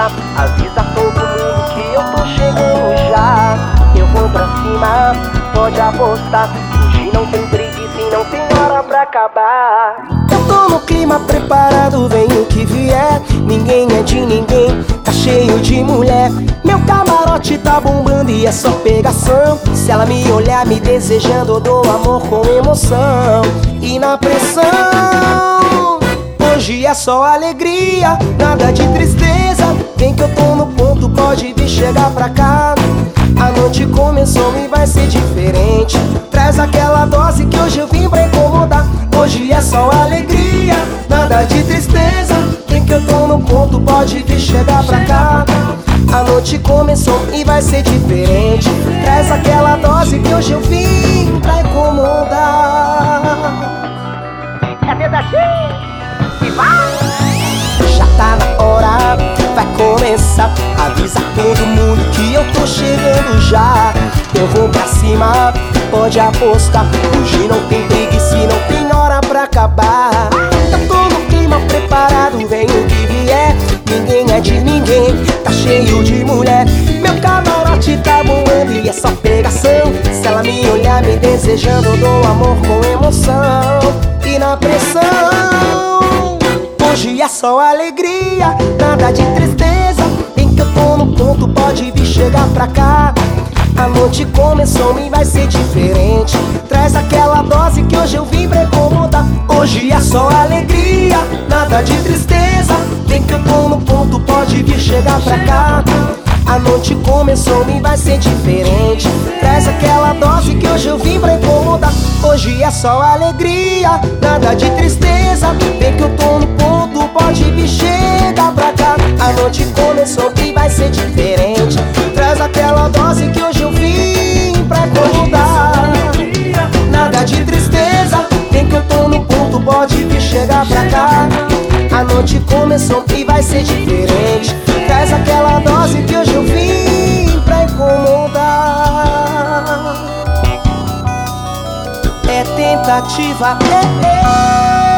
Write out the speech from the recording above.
aposta. Avisa todo mundo que eu tô chegando já. Eu vou pra cima, pode apostar. Hoje não tem preguiça e não tem hora pra acabar. Eu tô no clima preparado, vem o que vier. Ninguém é de ninguém, tá cheio de mulher. Meu camarote tá bombando e é só pegação. Se ela me olhar me desejando, eu dou amor com emoção. E na pressão, hoje é só alegria, nada de tristeza. Vem que eu tô no ponto, pode vir chegar pra cá. A noite começou e vai ser diferente. Traz aquela dose que hoje eu vim pra incomodar. Hoje é só alegria, nada de tristeza. Vem que eu tô no ponto, pode vir chegar pra cá. A noite começou e vai ser diferente. Traz aquela dose que hoje eu vim pra incomodar. Avisa todo mundo que eu tô chegando já. Eu vou pra cima, pode apostar. Hoje não tem preguiça e não tem hora pra acabar. Tô no clima preparado, vem o que vier. Ninguém é de ninguém, tá cheio de mulher. Meu camarote tá voando e é só pegação. Se ela me olhar me desejando, eu dou amor com emoção. E na pressão. Hoje é só alegria, noite começou e vai ser diferente. Traz aquela dose que hoje eu vim pra incomodar. Hoje é só alegria, nada de tristeza. Vem que eu tô no ponto, pode vir chegar pra cá. A noite começou e vai ser diferente. Traz aquela dose que hoje eu vim pra incomodar. Hoje é só alegria, nada de tristeza. Vem que eu tô no ponto, pode vir chegar pra cá. A noite começou e vai ser diferente. Traz aquela dose que hoje eu vim pra incomodar. É tentativa, é, é.